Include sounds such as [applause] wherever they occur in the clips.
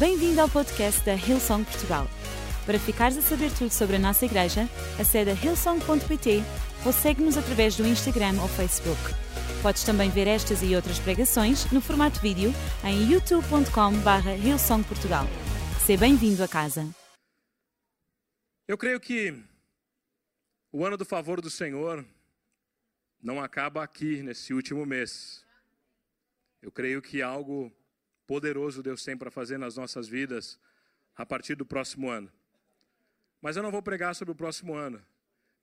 Bem-vindo ao podcast da Hillsong Portugal. Para ficares a saber tudo sobre a nossa igreja, acede a hillsong.pt ou segue-nos através do Instagram ou Facebook. Podes também ver estas e outras pregações no formato vídeo em youtube.com.br hillsongportugal. Seja bem-vindo a casa. Eu creio que o ano do favor do Senhor não acaba aqui, nesse último mês. Eu creio que algo poderoso Deus tem para fazer nas nossas vidas a partir do próximo ano. Mas eu não vou pregar sobre o próximo ano,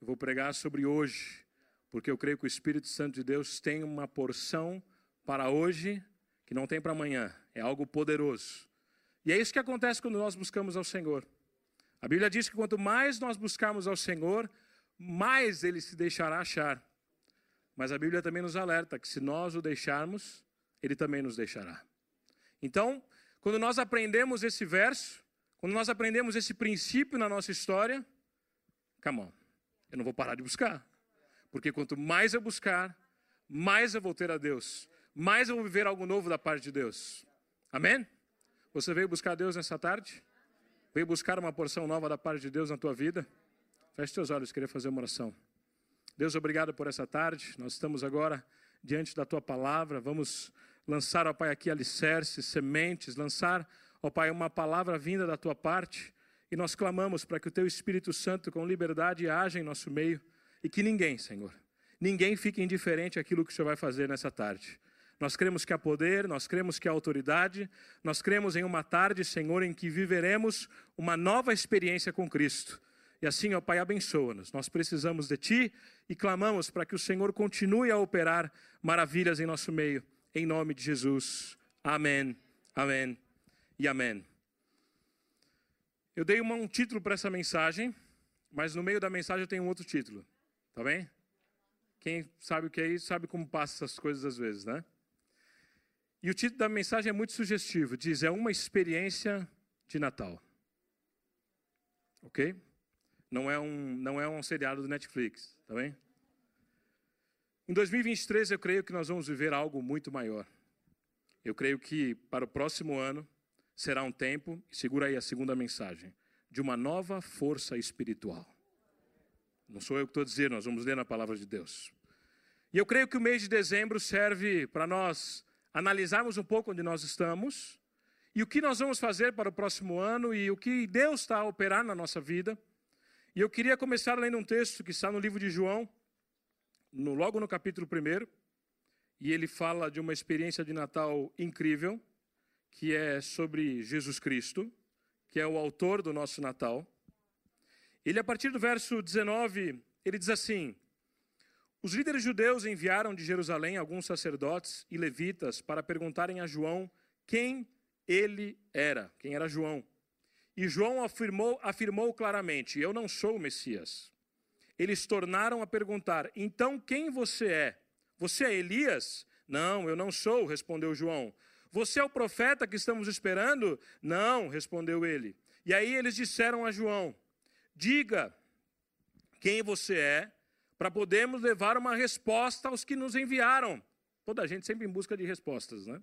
eu vou pregar sobre hoje, porque eu creio que o Espírito Santo de Deus tem uma porção para hoje que não tem para amanhã, é algo poderoso. E é isso que acontece quando nós buscamos ao Senhor. A Bíblia diz que quanto mais nós buscarmos ao Senhor, mais ele se deixará achar. Mas a Bíblia também nos alerta que se nós o deixarmos, ele também nos deixará. Então, quando nós aprendemos esse verso, quando nós aprendemos esse princípio na nossa história, come on, eu não vou parar de buscar. Porque quanto mais eu buscar, mais eu vou ter a Deus, mais eu vou viver algo novo da parte de Deus. Amém? Você veio buscar Deus nessa tarde? Veio buscar uma porção nova da parte de Deus na tua vida? Feche teus olhos, queria fazer uma oração. Deus, obrigado por essa tarde. Nós estamos agora diante da tua palavra. Vamos lançar, ó Pai, aqui alicerces, sementes, lançar, ó Pai, uma palavra vinda da tua parte. E nós clamamos para que o teu Espírito Santo, com liberdade, haja em nosso meio e que ninguém, Senhor, ninguém fique indiferente àquilo que o Senhor vai fazer nessa tarde. Nós cremos que há poder, nós cremos que há autoridade, nós cremos em uma tarde, Senhor, em que viveremos uma nova experiência com Cristo. E assim, ó Pai, abençoa-nos. Nós precisamos de Ti e clamamos para que o Senhor continue a operar maravilhas em nosso meio. Em nome de Jesus. Amém, amém e amém. Eu dei um título para essa mensagem, mas no meio da mensagem tem um outro título. Tá bem? Quem sabe o que é isso, sabe como passa essas coisas às vezes, né? E o título da mensagem é muito sugestivo. Diz: É uma experiência de Natal. Ok? Não é um, não é um seriado do Netflix, tá bem? Em 2023 eu creio que nós vamos viver algo muito maior. Eu creio que para o próximo ano será um tempo, segura aí a segunda mensagem, de uma nova força espiritual. Não sou eu que estou dizendo, nós vamos ler na palavra de Deus. E eu creio que o mês de dezembro serve para nós analisarmos um pouco onde nós estamos e o que nós vamos fazer para o próximo ano e o que Deus está a operar na nossa vida. E eu queria começar lendo um texto que está no livro de João, no, logo no capítulo 1, e ele fala de uma experiência de Natal incrível, que é sobre Jesus Cristo, que é o autor do nosso Natal. Ele, a partir do verso 19, ele diz assim: Os líderes judeus enviaram de Jerusalém alguns sacerdotes e levitas para perguntarem a João quem ele era, quem era João. E João afirmou, afirmou claramente: Eu não sou o Messias. Eles tornaram a perguntar: Então quem você é? Você é Elias? Não, eu não sou, respondeu João. Você é o profeta que estamos esperando? Não, respondeu ele. E aí eles disseram a João: Diga quem você é, para podermos levar uma resposta aos que nos enviaram. Toda a gente sempre em busca de respostas, né?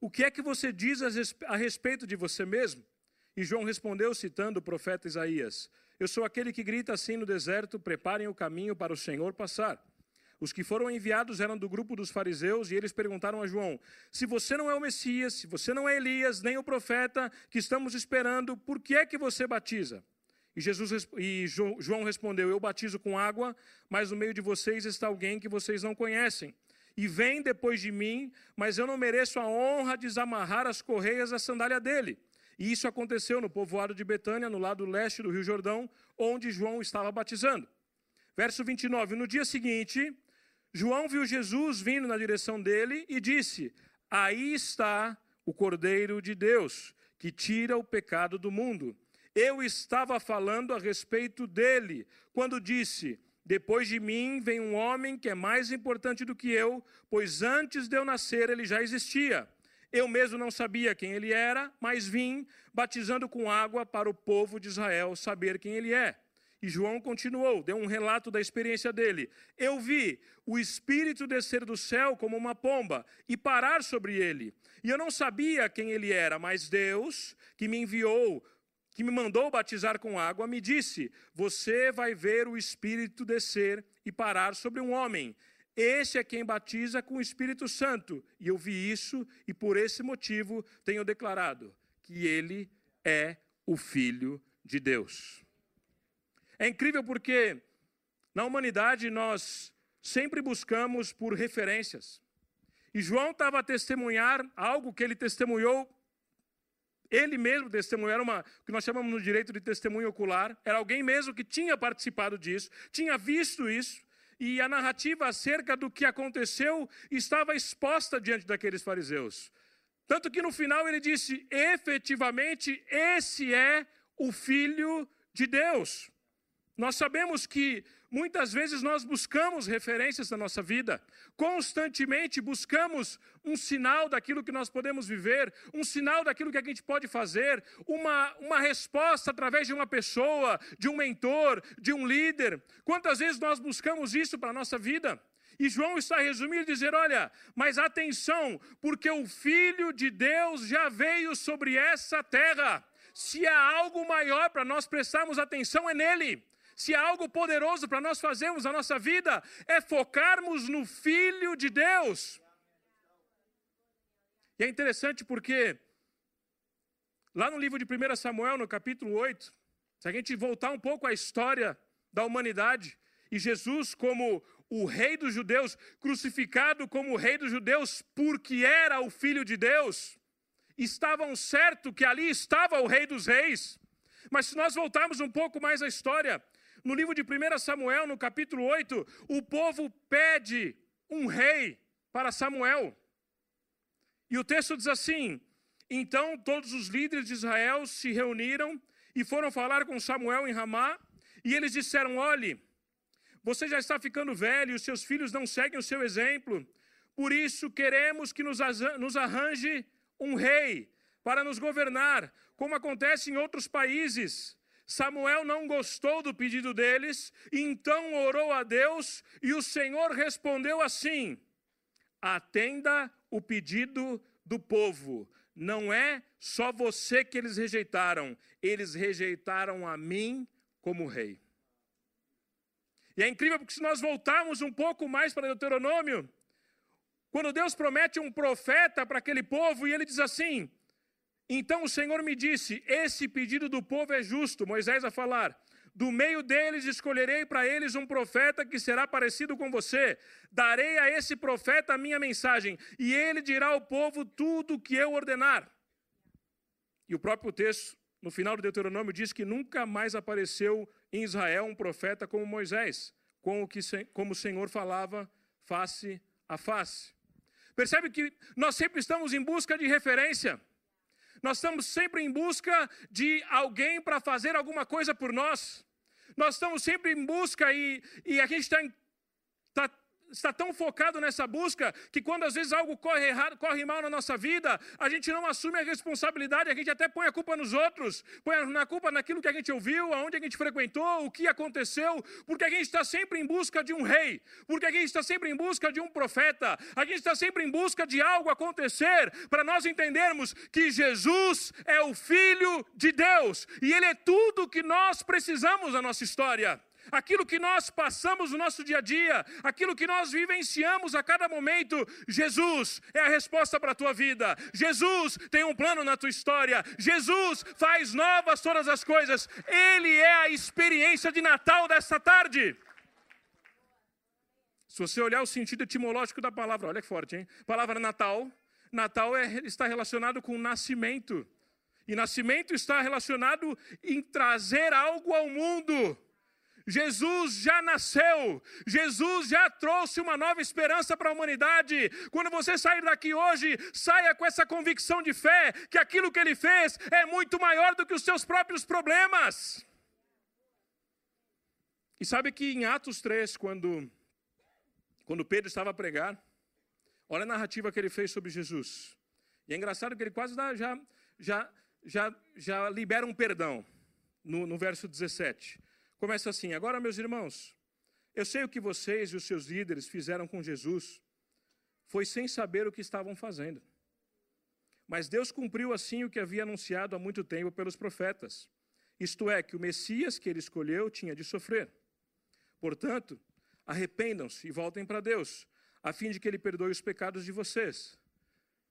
O que é que você diz a respeito de você mesmo? E João respondeu, citando o profeta Isaías: Eu sou aquele que grita assim no deserto: preparem o caminho para o Senhor passar. Os que foram enviados eram do grupo dos fariseus e eles perguntaram a João: Se você não é o Messias, se você não é Elias, nem o profeta que estamos esperando, por que é que você batiza? E, Jesus, e João respondeu: Eu batizo com água, mas no meio de vocês está alguém que vocês não conhecem. E vem depois de mim, mas eu não mereço a honra de desamarrar as correias da sandália dele. E isso aconteceu no povoado de Betânia, no lado leste do Rio Jordão, onde João estava batizando. Verso 29. No dia seguinte, João viu Jesus vindo na direção dele e disse: Aí está o Cordeiro de Deus, que tira o pecado do mundo. Eu estava falando a respeito dele, quando disse: Depois de mim vem um homem que é mais importante do que eu, pois antes de eu nascer ele já existia. Eu mesmo não sabia quem ele era, mas vim batizando com água para o povo de Israel saber quem ele é. E João continuou, deu um relato da experiência dele. Eu vi o Espírito descer do céu como uma pomba e parar sobre ele. E eu não sabia quem ele era, mas Deus, que me enviou, que me mandou batizar com água, me disse: Você vai ver o Espírito descer e parar sobre um homem. Esse é quem batiza com o Espírito Santo. E eu vi isso e por esse motivo tenho declarado que ele é o Filho de Deus. É incrível porque na humanidade nós sempre buscamos por referências. E João estava a testemunhar algo que ele testemunhou, ele mesmo testemunhou, era uma, que nós chamamos no direito de testemunho ocular, era alguém mesmo que tinha participado disso, tinha visto isso, e a narrativa acerca do que aconteceu estava exposta diante daqueles fariseus. Tanto que no final ele disse: efetivamente, esse é o Filho de Deus. Nós sabemos que muitas vezes nós buscamos referências na nossa vida, constantemente buscamos um sinal daquilo que nós podemos viver, um sinal daquilo que a gente pode fazer, uma, uma resposta através de uma pessoa, de um mentor, de um líder. Quantas vezes nós buscamos isso para a nossa vida? E João está resumindo e dizer: olha, mas atenção, porque o Filho de Deus já veio sobre essa terra. Se há algo maior para nós prestarmos atenção, é nele. Se há algo poderoso para nós fazermos na nossa vida, é focarmos no Filho de Deus. E é interessante porque, lá no livro de 1 Samuel, no capítulo 8, se a gente voltar um pouco à história da humanidade, e Jesus, como o rei dos judeus, crucificado como o rei dos judeus, porque era o filho de Deus, estavam certo que ali estava o rei dos reis. Mas se nós voltarmos um pouco mais à história, no livro de 1 Samuel, no capítulo 8, o povo pede um rei para Samuel. E o texto diz assim: Então todos os líderes de Israel se reuniram e foram falar com Samuel em Ramá, e eles disseram: Olhe, você já está ficando velho e os seus filhos não seguem o seu exemplo. Por isso queremos que nos arranje um rei para nos governar, como acontece em outros países. Samuel não gostou do pedido deles, então orou a Deus e o Senhor respondeu assim: Atenda o pedido do povo. Não é só você que eles rejeitaram, eles rejeitaram a mim como rei. E é incrível porque se nós voltarmos um pouco mais para Deuteronômio, quando Deus promete um profeta para aquele povo e ele diz assim: então o Senhor me disse: Esse pedido do povo é justo. Moisés a falar: Do meio deles escolherei para eles um profeta que será parecido com você. Darei a esse profeta a minha mensagem, e ele dirá ao povo tudo o que eu ordenar. E o próprio texto, no final do Deuteronômio, diz que nunca mais apareceu em Israel um profeta como Moisés, com o que, como o Senhor falava face a face. Percebe que nós sempre estamos em busca de referência. Nós estamos sempre em busca de alguém para fazer alguma coisa por nós. Nós estamos sempre em busca e, e a gente está tá está tão focado nessa busca que quando às vezes algo corre errado, corre mal na nossa vida, a gente não assume a responsabilidade, a gente até põe a culpa nos outros, põe na culpa naquilo que a gente ouviu, aonde a gente frequentou, o que aconteceu, porque a gente está sempre em busca de um rei, porque a gente está sempre em busca de um profeta, a gente está sempre em busca de algo acontecer para nós entendermos que Jesus é o Filho de Deus e Ele é tudo que nós precisamos na nossa história aquilo que nós passamos no nosso dia a dia, aquilo que nós vivenciamos a cada momento, Jesus é a resposta para a tua vida. Jesus tem um plano na tua história. Jesus faz novas todas as coisas. Ele é a experiência de Natal desta tarde. Se você olhar o sentido etimológico da palavra, olha que forte, hein? palavra Natal, Natal é, está relacionado com nascimento. E nascimento está relacionado em trazer algo ao mundo. Jesus já nasceu, Jesus já trouxe uma nova esperança para a humanidade. Quando você sair daqui hoje, saia com essa convicção de fé que aquilo que ele fez é muito maior do que os seus próprios problemas. E sabe que em Atos 3, quando, quando Pedro estava a pregar, olha a narrativa que ele fez sobre Jesus. E é engraçado que ele quase já, já, já, já libera um perdão no, no verso 17. Começa assim: Agora, meus irmãos, eu sei o que vocês e os seus líderes fizeram com Jesus. Foi sem saber o que estavam fazendo. Mas Deus cumpriu assim o que havia anunciado há muito tempo pelos profetas. Isto é, que o Messias que ele escolheu tinha de sofrer. Portanto, arrependam-se e voltem para Deus, a fim de que ele perdoe os pecados de vocês.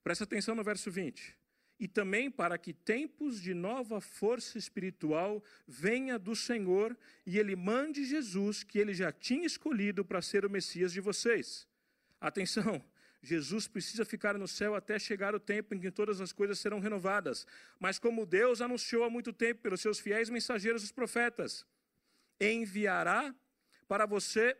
Presta atenção no verso 20 e também para que tempos de nova força espiritual venha do Senhor e ele mande Jesus, que ele já tinha escolhido para ser o Messias de vocês. Atenção, [laughs] Jesus precisa ficar no céu até chegar o tempo em que todas as coisas serão renovadas. Mas como Deus anunciou há muito tempo pelos seus fiéis mensageiros, os profetas, enviará para você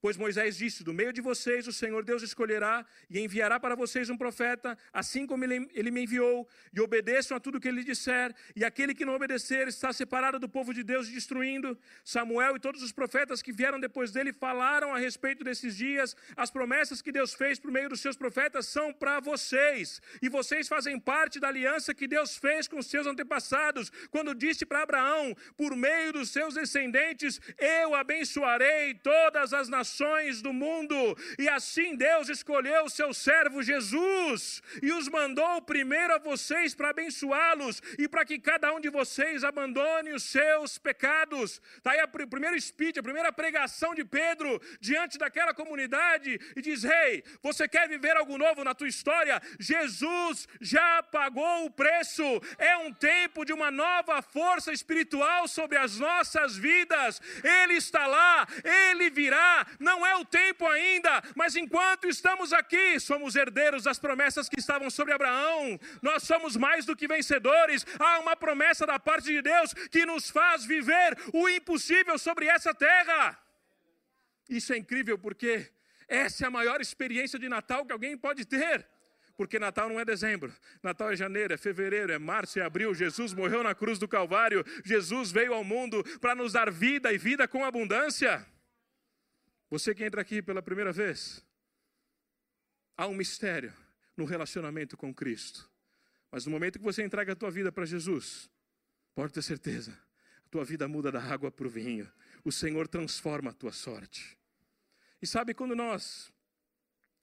Pois Moisés disse: Do meio de vocês o Senhor Deus escolherá e enviará para vocês um profeta, assim como ele, me enviou, e obedeçam a tudo que ele disser, e aquele que não obedecer está separado do povo de Deus, destruindo. Samuel e todos os profetas que vieram depois dele falaram a respeito desses dias. As promessas que Deus fez por meio dos seus profetas são para vocês, e vocês fazem parte da aliança que Deus fez com os seus antepassados, quando disse para Abraão: Por meio dos seus descendentes eu abençoarei todas as nações nações do mundo. E assim Deus escolheu o seu servo Jesus e os mandou primeiro a vocês para abençoá-los e para que cada um de vocês abandone os seus pecados. Está aí o primeiro speech, a primeira pregação de Pedro diante daquela comunidade e diz: Rei, hey, você quer viver algo novo na tua história? Jesus já pagou o preço. É um tempo de uma nova força espiritual sobre as nossas vidas. Ele está lá, ele virá não é o tempo ainda, mas enquanto estamos aqui, somos herdeiros das promessas que estavam sobre Abraão, nós somos mais do que vencedores. Há uma promessa da parte de Deus que nos faz viver o impossível sobre essa terra. Isso é incrível porque essa é a maior experiência de Natal que alguém pode ter. Porque Natal não é dezembro, Natal é janeiro, é fevereiro, é março, é abril. Jesus morreu na cruz do Calvário, Jesus veio ao mundo para nos dar vida e vida com abundância. Você que entra aqui pela primeira vez, há um mistério no relacionamento com Cristo. Mas no momento que você entrega a tua vida para Jesus, pode ter certeza, a tua vida muda da água para o vinho. O Senhor transforma a tua sorte. E sabe quando nós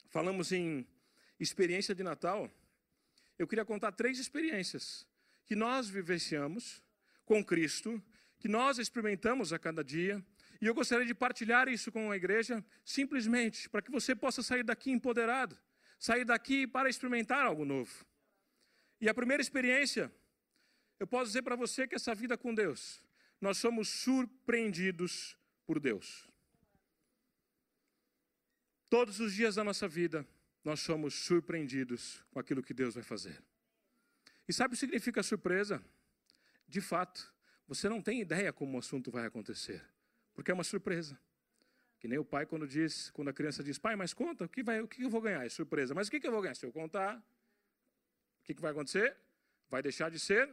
falamos em experiência de Natal, eu queria contar três experiências que nós vivenciamos com Cristo, que nós experimentamos a cada dia e eu gostaria de partilhar isso com a igreja, simplesmente para que você possa sair daqui empoderado, sair daqui para experimentar algo novo. E a primeira experiência, eu posso dizer para você que essa vida com Deus, nós somos surpreendidos por Deus. Todos os dias da nossa vida, nós somos surpreendidos com aquilo que Deus vai fazer. E sabe o que significa surpresa? De fato, você não tem ideia como o assunto vai acontecer. Porque é uma surpresa. Que nem o pai quando diz, quando a criança diz, pai, mas conta, o que, vai, o que eu vou ganhar? É surpresa. Mas o que, eu vou ganhar? Se eu contar, o que, que vai acontecer? Vai deixar de ser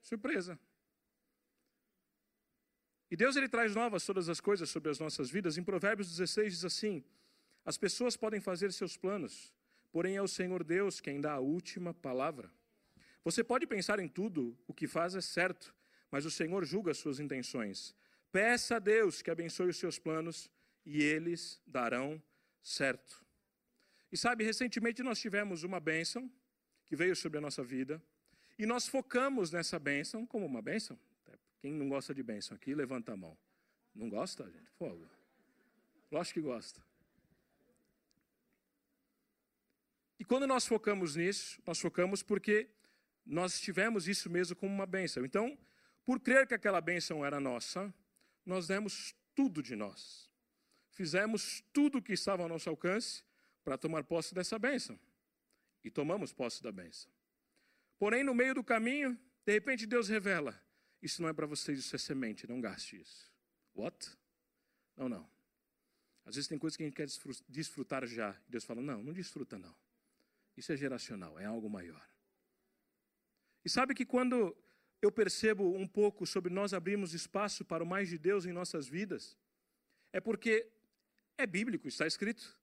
surpresa. E Deus ele traz novas todas as coisas sobre as nossas vidas. Em Provérbios 16 diz assim: As pessoas podem fazer seus planos, porém é o Senhor Deus quem dá a última palavra. Você pode pensar em tudo, o que faz é certo, mas o Senhor julga as suas intenções. Peça a Deus que abençoe os seus planos e eles darão certo. E sabe, recentemente nós tivemos uma bênção que veio sobre a nossa vida e nós focamos nessa bênção como uma bênção. Quem não gosta de bênção aqui, levanta a mão. Não gosta, gente? Fogo. Lógico que gosta. E quando nós focamos nisso, nós focamos porque nós tivemos isso mesmo como uma bênção. Então, por crer que aquela bênção era nossa, nós demos tudo de nós. Fizemos tudo o que estava ao nosso alcance para tomar posse dessa bênção. E tomamos posse da bênção. Porém, no meio do caminho, de repente Deus revela: Isso não é para vocês, isso é semente, não gaste isso. What? Não, não. Às vezes tem coisas que a gente quer desfrutar já. E Deus fala: Não, não desfruta não. Isso é geracional, é algo maior. E sabe que quando eu percebo um pouco sobre nós abrirmos espaço para o mais de Deus em nossas vidas, é porque é bíblico, está escrito.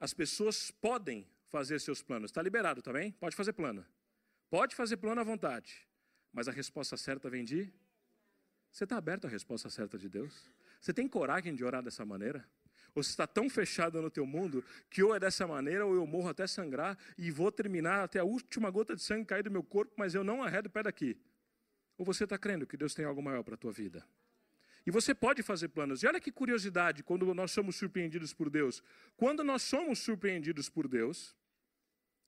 As pessoas podem fazer seus planos. Está liberado, tá bem? Pode fazer plano. Pode fazer plano à vontade. Mas a resposta certa vem de Você está aberto à resposta certa de Deus? Você tem coragem de orar dessa maneira? Ou você está tão fechado no teu mundo que ou é dessa maneira ou eu morro até sangrar e vou terminar até a última gota de sangue cair do meu corpo, mas eu não arredo o pé daqui. Ou você está crendo que Deus tem algo maior para a tua vida? E você pode fazer planos. E olha que curiosidade quando nós somos surpreendidos por Deus. Quando nós somos surpreendidos por Deus,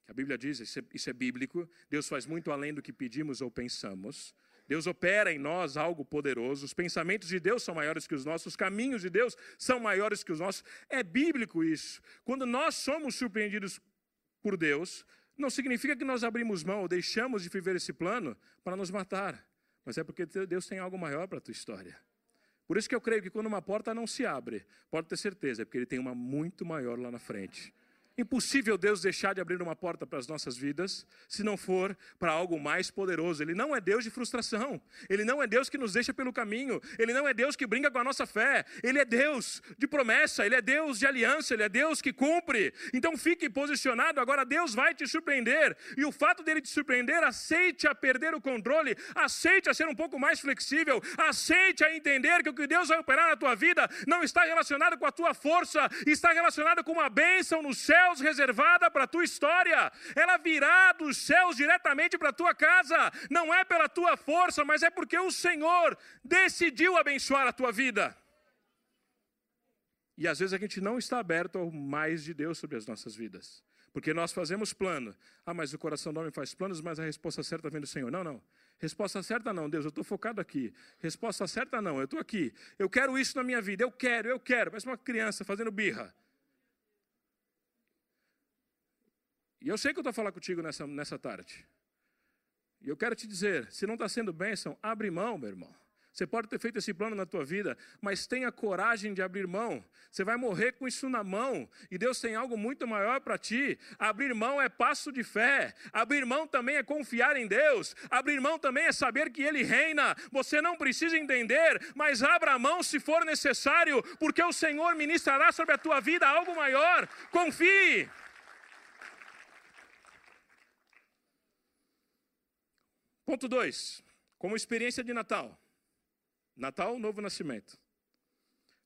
a Bíblia diz, isso é, isso é bíblico, Deus faz muito além do que pedimos ou pensamos. Deus opera em nós algo poderoso, os pensamentos de Deus são maiores que os nossos, os caminhos de Deus são maiores que os nossos. É bíblico isso. Quando nós somos surpreendidos por Deus, não significa que nós abrimos mão ou deixamos de viver esse plano para nos matar, mas é porque Deus tem algo maior para a tua história. Por isso que eu creio que quando uma porta não se abre, pode ter certeza, é porque Ele tem uma muito maior lá na frente. Impossível Deus deixar de abrir uma porta para as nossas vidas, se não for para algo mais poderoso. Ele não é Deus de frustração. Ele não é Deus que nos deixa pelo caminho. Ele não é Deus que brinca com a nossa fé. Ele é Deus de promessa. Ele é Deus de aliança. Ele é Deus que cumpre. Então fique posicionado. Agora Deus vai te surpreender. E o fato dele te surpreender, aceite a perder o controle. Aceite a ser um pouco mais flexível. Aceite a entender que o que Deus vai operar na tua vida não está relacionado com a tua força. Está relacionado com uma bênção no céu céus reservada para a tua história, ela virá dos céus diretamente para a tua casa, não é pela tua força, mas é porque o Senhor decidiu abençoar a tua vida. E às vezes a gente não está aberto ao mais de Deus sobre as nossas vidas. Porque nós fazemos plano. Ah, mas o coração do homem faz planos, mas a resposta certa vem do Senhor. Não, não. Resposta certa não, Deus, eu estou focado aqui. Resposta certa não, eu estou aqui. Eu quero isso na minha vida, eu quero, eu quero. Parece uma criança fazendo birra. E eu sei que eu estou falando contigo nessa, nessa tarde. E eu quero te dizer, se não está sendo bênção, abre mão, meu irmão. Você pode ter feito esse plano na tua vida, mas tenha coragem de abrir mão. Você vai morrer com isso na mão. E Deus tem algo muito maior para ti. Abrir mão é passo de fé. Abrir mão também é confiar em Deus. Abrir mão também é saber que Ele reina. Você não precisa entender, mas abra mão se for necessário, porque o Senhor ministrará sobre a tua vida algo maior. Confie. Ponto 2. Como experiência de Natal. Natal, novo nascimento.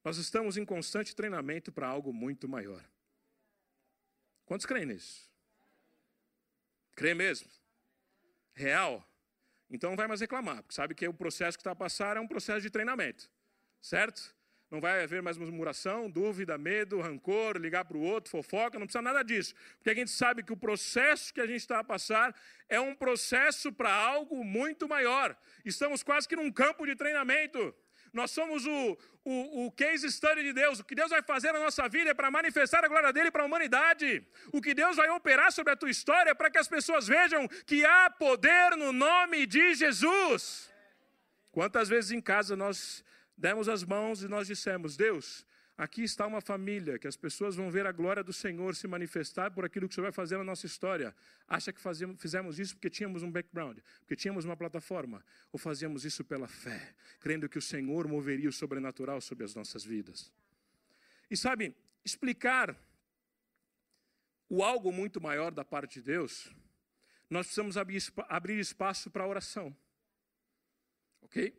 Nós estamos em constante treinamento para algo muito maior. Quantos creem nisso? Crê mesmo? Real? Então não vai mais reclamar, porque sabe que o processo que está a passar é um processo de treinamento. Certo? Não vai haver mais murmuração, dúvida, medo, rancor, ligar para o outro, fofoca, não precisa nada disso. Porque a gente sabe que o processo que a gente está a passar é um processo para algo muito maior. Estamos quase que num campo de treinamento. Nós somos o, o, o case study de Deus. O que Deus vai fazer na nossa vida é para manifestar a glória dele para a humanidade. O que Deus vai operar sobre a tua história é para que as pessoas vejam que há poder no nome de Jesus. Quantas vezes em casa nós demos as mãos e nós dissemos: Deus, aqui está uma família que as pessoas vão ver a glória do Senhor se manifestar por aquilo que o Senhor vai fazer na nossa história. Acha que fizemos isso porque tínhamos um background, porque tínhamos uma plataforma, ou fazíamos isso pela fé, crendo que o Senhor moveria o sobrenatural sobre as nossas vidas? E sabe, explicar o algo muito maior da parte de Deus, nós precisamos abrir espaço para a oração. Ok?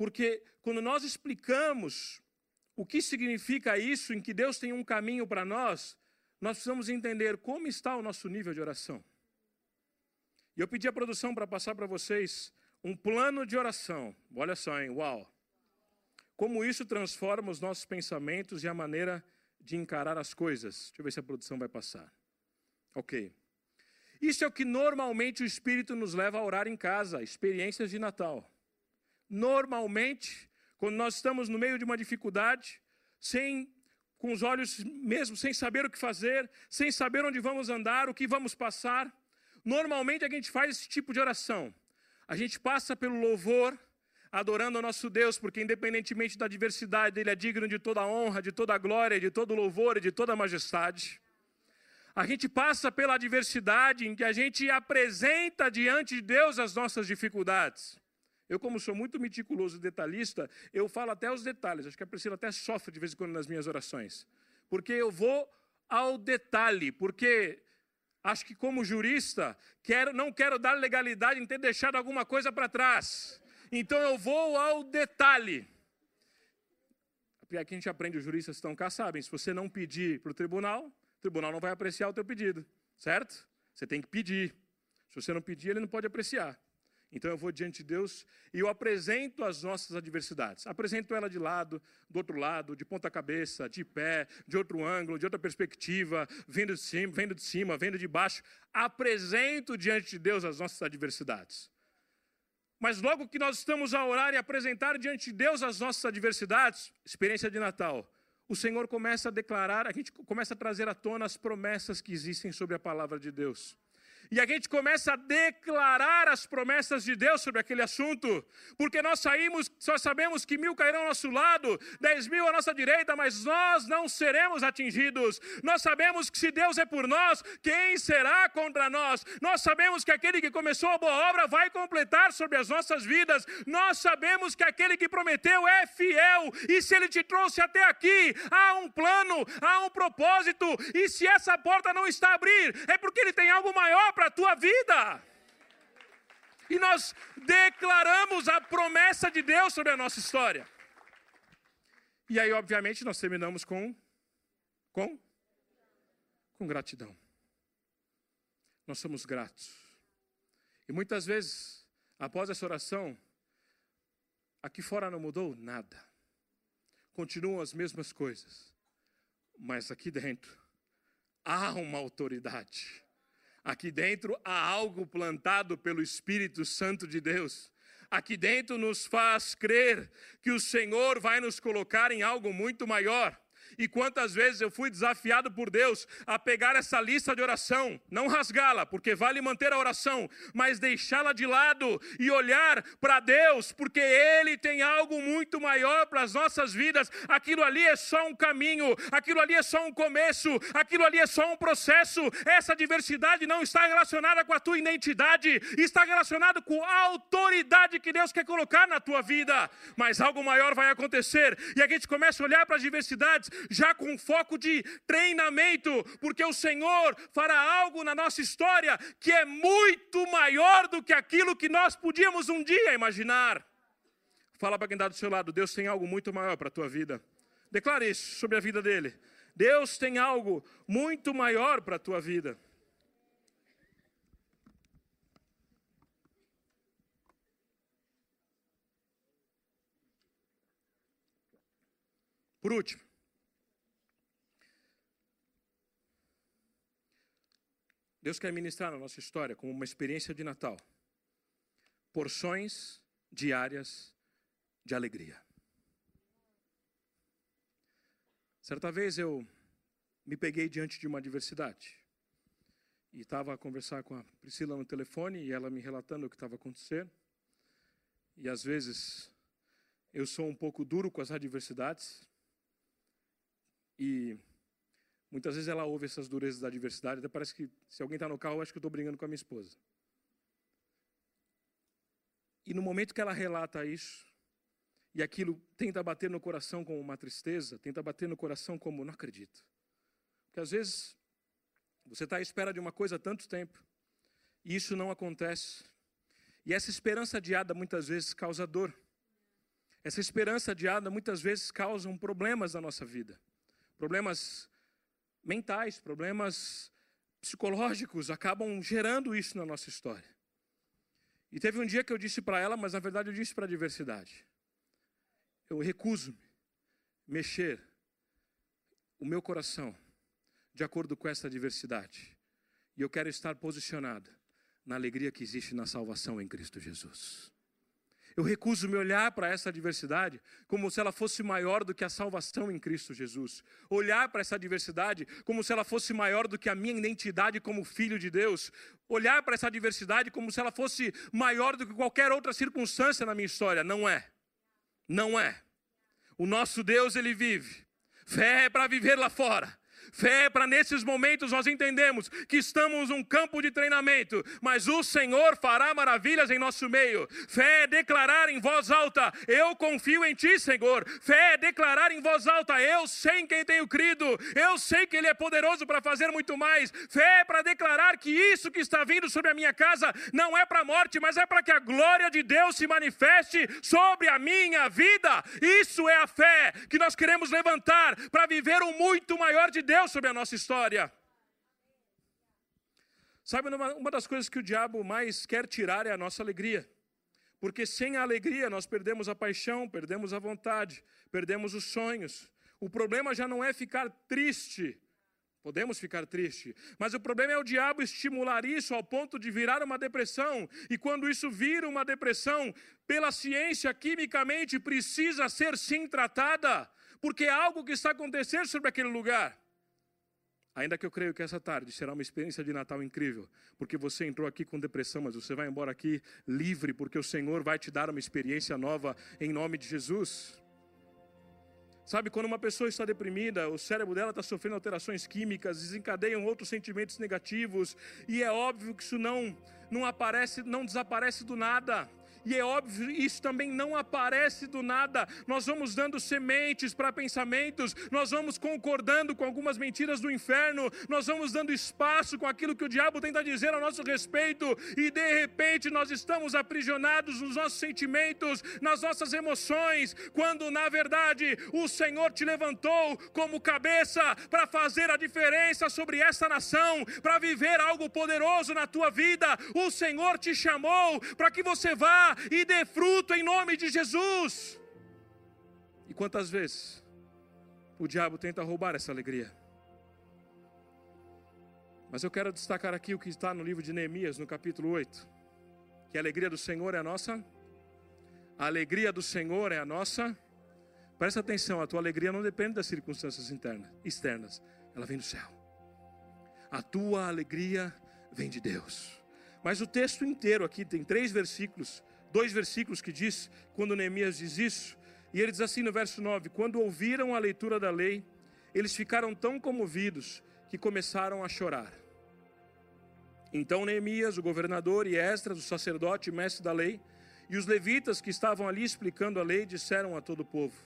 Porque quando nós explicamos o que significa isso, em que Deus tem um caminho para nós, nós precisamos entender como está o nosso nível de oração. E eu pedi a produção para passar para vocês um plano de oração. Olha só, hein? Uau! Como isso transforma os nossos pensamentos e a maneira de encarar as coisas. Deixa eu ver se a produção vai passar. Ok. Isso é o que normalmente o Espírito nos leva a orar em casa, experiências de Natal. Normalmente, quando nós estamos no meio de uma dificuldade, sem com os olhos mesmo sem saber o que fazer, sem saber onde vamos andar, o que vamos passar, normalmente a gente faz esse tipo de oração. A gente passa pelo louvor, adorando ao nosso Deus, porque independentemente da diversidade, Ele é digno de toda a honra, de toda a glória, de todo o louvor e de toda a majestade. A gente passa pela adversidade em que a gente apresenta diante de Deus as nossas dificuldades. Eu, como sou muito meticuloso e detalhista, eu falo até os detalhes. Acho que a Priscila até sofre de vez em quando nas minhas orações. Porque eu vou ao detalhe, porque acho que como jurista, quero, não quero dar legalidade em ter deixado alguma coisa para trás. Então eu vou ao detalhe. Aqui a gente aprende, os juristas estão cá, sabem, se você não pedir para o tribunal, o tribunal não vai apreciar o teu pedido, certo? Você tem que pedir. Se você não pedir, ele não pode apreciar. Então eu vou diante de Deus e eu apresento as nossas adversidades. Apresento ela de lado, do outro lado, de ponta cabeça, de pé, de outro ângulo, de outra perspectiva, vindo de cima, vendo de cima, vendo de baixo. Apresento diante de Deus as nossas adversidades. Mas logo que nós estamos a orar e apresentar diante de Deus as nossas adversidades, experiência de Natal, o Senhor começa a declarar, a gente começa a trazer à tona as promessas que existem sobre a palavra de Deus e a gente começa a declarar as promessas de Deus sobre aquele assunto, porque nós saímos, só sabemos que mil cairão ao nosso lado, dez mil à nossa direita, mas nós não seremos atingidos. Nós sabemos que se Deus é por nós, quem será contra nós? Nós sabemos que aquele que começou a boa obra vai completar sobre as nossas vidas. Nós sabemos que aquele que prometeu é fiel, e se ele te trouxe até aqui, há um plano, há um propósito, e se essa porta não está a abrir, é porque ele tem algo maior para a tua vida. E nós declaramos a promessa de Deus sobre a nossa história. E aí, obviamente, nós terminamos com com com gratidão. Nós somos gratos. E muitas vezes, após essa oração, aqui fora não mudou nada. Continuam as mesmas coisas. Mas aqui dentro há uma autoridade Aqui dentro há algo plantado pelo Espírito Santo de Deus. Aqui dentro nos faz crer que o Senhor vai nos colocar em algo muito maior. E quantas vezes eu fui desafiado por Deus a pegar essa lista de oração, não rasgá-la, porque vale manter a oração, mas deixá-la de lado e olhar para Deus, porque Ele tem algo muito maior para as nossas vidas. Aquilo ali é só um caminho, aquilo ali é só um começo, aquilo ali é só um processo. Essa diversidade não está relacionada com a tua identidade, está relacionada com a autoridade que Deus quer colocar na tua vida. Mas algo maior vai acontecer e a gente começa a olhar para as diversidades já com foco de treinamento, porque o Senhor fará algo na nossa história que é muito maior do que aquilo que nós podíamos um dia imaginar. Fala para quem está do seu lado, Deus tem algo muito maior para a tua vida. Declare isso sobre a vida dele. Deus tem algo muito maior para a tua vida. Por último, Deus quer ministrar na nossa história como uma experiência de Natal. Porções diárias de alegria. Certa vez eu me peguei diante de uma adversidade. E estava a conversar com a Priscila no telefone e ela me relatando o que estava acontecendo. E às vezes eu sou um pouco duro com as adversidades. E Muitas vezes ela ouve essas durezas da adversidade, até parece que se alguém está no carro, eu acho que estou brigando com a minha esposa. E no momento que ela relata isso, e aquilo tenta bater no coração como uma tristeza, tenta bater no coração como não acredito. Porque às vezes você está à espera de uma coisa há tanto tempo, e isso não acontece. E essa esperança adiada muitas vezes causa dor. Essa esperança adiada muitas vezes causa problemas na nossa vida. Problemas mentais, problemas psicológicos acabam gerando isso na nossa história. E teve um dia que eu disse para ela, mas na verdade eu disse para a diversidade: eu recuso-me mexer o meu coração de acordo com essa diversidade. E eu quero estar posicionado na alegria que existe na salvação em Cristo Jesus. Eu recuso me olhar para essa adversidade como se ela fosse maior do que a salvação em Cristo Jesus. Olhar para essa adversidade como se ela fosse maior do que a minha identidade como filho de Deus. Olhar para essa adversidade como se ela fosse maior do que qualquer outra circunstância na minha história. Não é. Não é. O nosso Deus, ele vive. Fé é para viver lá fora. Fé é para nesses momentos nós entendemos que estamos num campo de treinamento, mas o Senhor fará maravilhas em nosso meio. Fé é declarar em voz alta: Eu confio em Ti, Senhor. Fé é declarar em voz alta: Eu sei em quem tenho crido. Eu sei que Ele é poderoso para fazer muito mais. Fé é para declarar que isso que está vindo sobre a minha casa não é para a morte, mas é para que a glória de Deus se manifeste sobre a minha vida. Isso é a fé que nós queremos levantar para viver o muito maior de Deus sobre a nossa história. Sabe, uma das coisas que o diabo mais quer tirar é a nossa alegria. Porque sem a alegria nós perdemos a paixão, perdemos a vontade, perdemos os sonhos. O problema já não é ficar triste, Podemos ficar tristes, mas o problema é o diabo estimular isso ao ponto de virar uma depressão, e quando isso vira uma depressão, pela ciência, quimicamente, precisa ser sim tratada, porque é algo que está acontecendo sobre aquele lugar. Ainda que eu creio que essa tarde será uma experiência de Natal incrível, porque você entrou aqui com depressão, mas você vai embora aqui livre, porque o Senhor vai te dar uma experiência nova em nome de Jesus. Sabe, quando uma pessoa está deprimida, o cérebro dela está sofrendo alterações químicas, desencadeiam outros sentimentos negativos, e é óbvio que isso não, não aparece, não desaparece do nada. E é óbvio, isso também não aparece do nada. Nós vamos dando sementes para pensamentos, nós vamos concordando com algumas mentiras do inferno, nós vamos dando espaço com aquilo que o diabo tenta dizer a nosso respeito, e de repente nós estamos aprisionados nos nossos sentimentos, nas nossas emoções, quando na verdade o Senhor te levantou como cabeça para fazer a diferença sobre essa nação, para viver algo poderoso na tua vida. O Senhor te chamou para que você vá e dê fruto em nome de Jesus. E quantas vezes o diabo tenta roubar essa alegria? Mas eu quero destacar aqui o que está no livro de Neemias, no capítulo 8. Que a alegria do Senhor é a nossa. A alegria do Senhor é a nossa. Presta atenção, a tua alegria não depende das circunstâncias internas, externas. Ela vem do céu. A tua alegria vem de Deus. Mas o texto inteiro aqui tem três versículos dois versículos que diz, quando Neemias diz isso, e ele diz assim no verso 9: Quando ouviram a leitura da lei, eles ficaram tão comovidos que começaram a chorar. Então Neemias, o governador, e Esdras, o sacerdote e mestre da lei, e os levitas que estavam ali explicando a lei, disseram a todo o povo: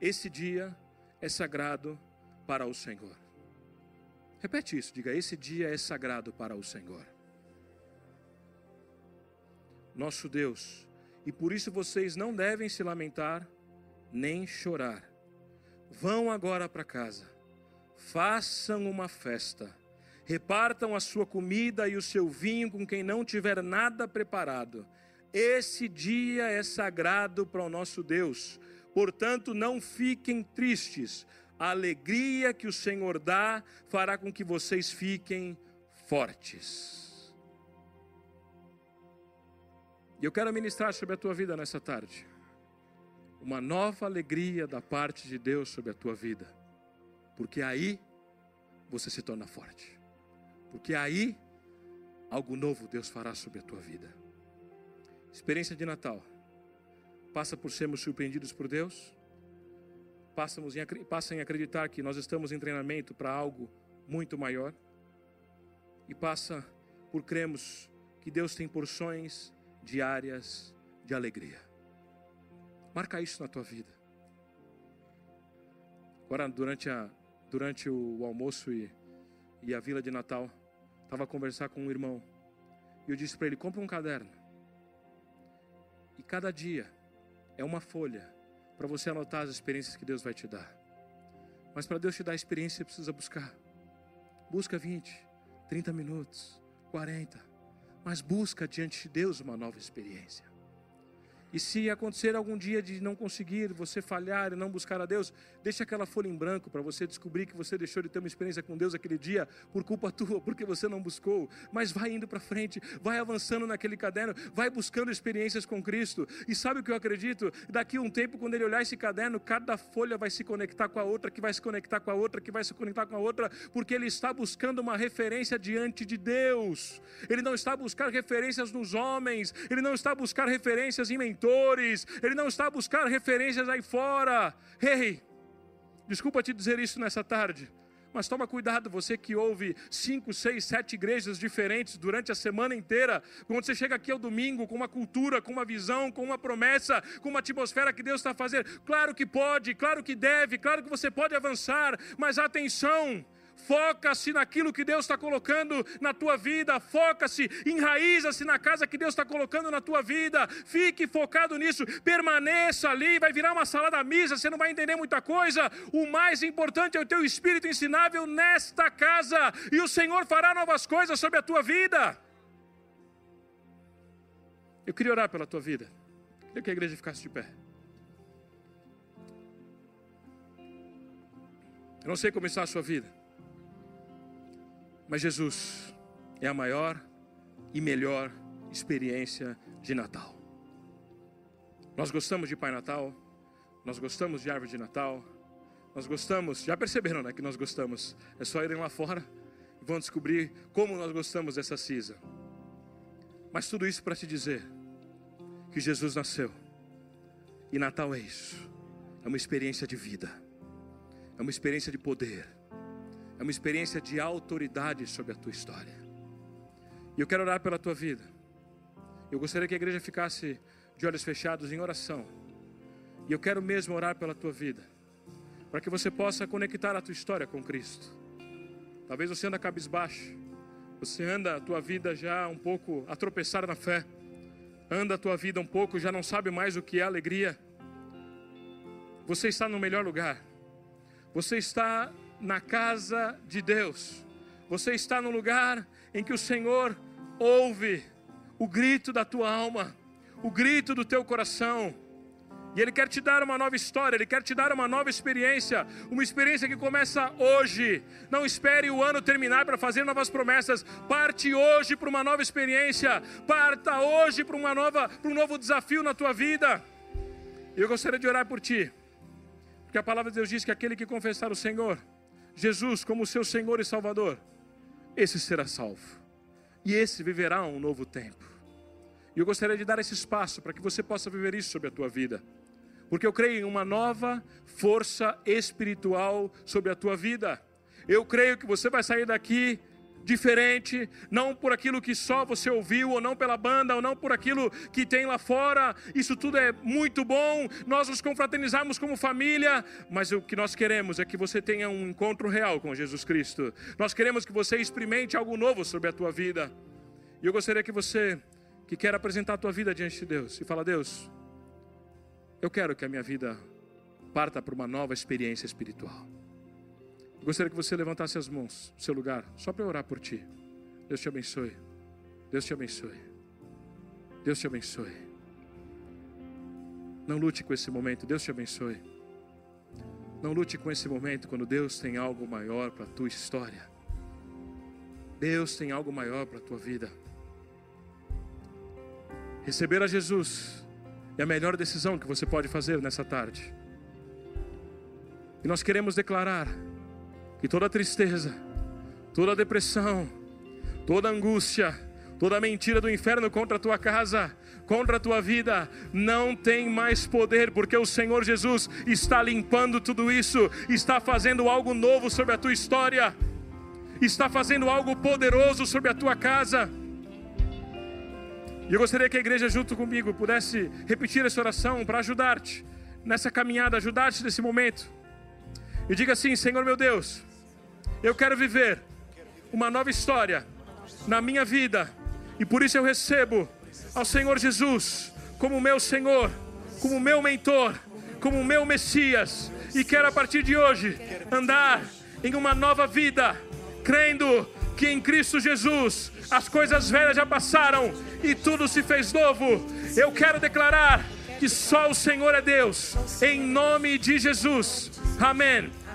Esse dia é sagrado para o Senhor. Repete isso, diga: Esse dia é sagrado para o Senhor nosso Deus, e por isso vocês não devem se lamentar nem chorar. Vão agora para casa, façam uma festa, repartam a sua comida e o seu vinho com quem não tiver nada preparado. Esse dia é sagrado para o nosso Deus, portanto, não fiquem tristes. A alegria que o Senhor dá fará com que vocês fiquem fortes. E eu quero ministrar sobre a tua vida nessa tarde. Uma nova alegria da parte de Deus sobre a tua vida. Porque aí você se torna forte. Porque aí algo novo Deus fará sobre a tua vida. Experiência de Natal. Passa por sermos surpreendidos por Deus. Em, passa em acreditar que nós estamos em treinamento para algo muito maior. E passa por cremos que Deus tem porções diárias de alegria. Marca isso na tua vida. Agora, durante, a, durante o, almoço e, e a vila de Natal, estava a conversar com um irmão. E eu disse para ele: compra um caderno. E cada dia é uma folha para você anotar as experiências que Deus vai te dar. Mas para Deus te dar a experiência, você precisa buscar. Busca 20, 30 minutos, 40, mas busca diante de Deus uma nova experiência. E se acontecer algum dia de não conseguir, você falhar e não buscar a Deus, deixe aquela folha em branco para você descobrir que você deixou de ter uma experiência com Deus aquele dia por culpa [laughs] tua, porque você não buscou. Mas vai indo para frente, vai avançando naquele caderno, vai buscando experiências com Cristo. E sabe o que eu acredito? Daqui a um tempo, quando ele olhar esse caderno, cada folha vai se conectar com a outra, que vai se conectar com a outra, que vai se conectar com a outra, porque ele está buscando uma referência diante de Deus. Ele não está buscando referências nos homens, ele não está buscando referências em mentiras mentores, ele não está a buscar referências aí fora. Ei, hey, desculpa te dizer isso nessa tarde, Mas toma cuidado, você que ouve cinco, seis, sete igrejas diferentes durante a semana inteira, quando você chega aqui ao domingo com uma cultura, com uma visão, com uma promessa, com uma atmosfera que Deus está fazendo. Claro que pode, claro que deve, claro que você pode avançar, mas atenção, Foca-se naquilo que Deus está colocando na tua vida. Foca-se, enraiza-se na casa que Deus está colocando na tua vida. Fique focado nisso. Permaneça ali. Vai virar uma salada misa. Você não vai entender muita coisa. O mais importante é o teu espírito ensinável nesta casa. E o Senhor fará novas coisas sobre a tua vida. Eu queria orar pela tua vida. Queria que a igreja ficasse de pé. Eu não sei como está a sua vida. Mas Jesus é a maior e melhor experiência de Natal. Nós gostamos de Pai Natal, nós gostamos de árvore de Natal, nós gostamos, já perceberam né, que nós gostamos, é só irem lá fora e vão descobrir como nós gostamos dessa cisa. Mas tudo isso para te dizer que Jesus nasceu. E Natal é isso, é uma experiência de vida, é uma experiência de poder é uma experiência de autoridade sobre a tua história. E eu quero orar pela tua vida. Eu gostaria que a igreja ficasse de olhos fechados em oração. E eu quero mesmo orar pela tua vida, para que você possa conectar a tua história com Cristo. Talvez você anda cabisbaixo, você anda a tua vida já um pouco a tropeçar na fé, anda a tua vida um pouco, já não sabe mais o que é alegria. Você está no melhor lugar, você está na casa de Deus. Você está no lugar em que o Senhor ouve o grito da tua alma, o grito do teu coração. E Ele quer te dar uma nova história, Ele quer te dar uma nova experiência, uma experiência que começa hoje. Não espere o ano terminar para fazer novas promessas. Parte hoje para uma nova experiência. Parta hoje para uma nova, para um novo desafio na tua vida. E eu gostaria de orar por ti, porque a palavra de Deus diz que aquele que confessar o Senhor Jesus como seu Senhor e Salvador, esse será salvo. E esse viverá um novo tempo. E eu gostaria de dar esse espaço para que você possa viver isso sobre a tua vida. Porque eu creio em uma nova força espiritual sobre a tua vida. Eu creio que você vai sair daqui diferente, não por aquilo que só você ouviu, ou não pela banda, ou não por aquilo que tem lá fora. Isso tudo é muito bom, nós nos confraternizamos como família, mas o que nós queremos é que você tenha um encontro real com Jesus Cristo. Nós queremos que você experimente algo novo sobre a tua vida. E eu gostaria que você, que quer apresentar a tua vida diante de Deus, e fala: Deus, eu quero que a minha vida parta para uma nova experiência espiritual. Gostaria que você levantasse as mãos no seu lugar, só para orar por ti. Deus te abençoe. Deus te abençoe. Deus te abençoe. Não lute com esse momento, Deus te abençoe. Não lute com esse momento quando Deus tem algo maior para a tua história. Deus tem algo maior para a tua vida. Receber a Jesus é a melhor decisão que você pode fazer nessa tarde. E nós queremos declarar que toda tristeza, toda depressão, toda angústia, toda mentira do inferno contra a tua casa, contra a tua vida, não tem mais poder, porque o Senhor Jesus está limpando tudo isso, está fazendo algo novo sobre a tua história, está fazendo algo poderoso sobre a tua casa. E eu gostaria que a igreja, junto comigo, pudesse repetir essa oração para ajudar-te nessa caminhada, ajudar-te nesse momento. E diga assim: Senhor meu Deus, eu quero viver uma nova história na minha vida, e por isso eu recebo ao Senhor Jesus como meu Senhor, como meu mentor, como meu Messias, e quero a partir de hoje andar em uma nova vida, crendo que em Cristo Jesus as coisas velhas já passaram e tudo se fez novo. Eu quero declarar que só o Senhor é Deus, em nome de Jesus. Amém,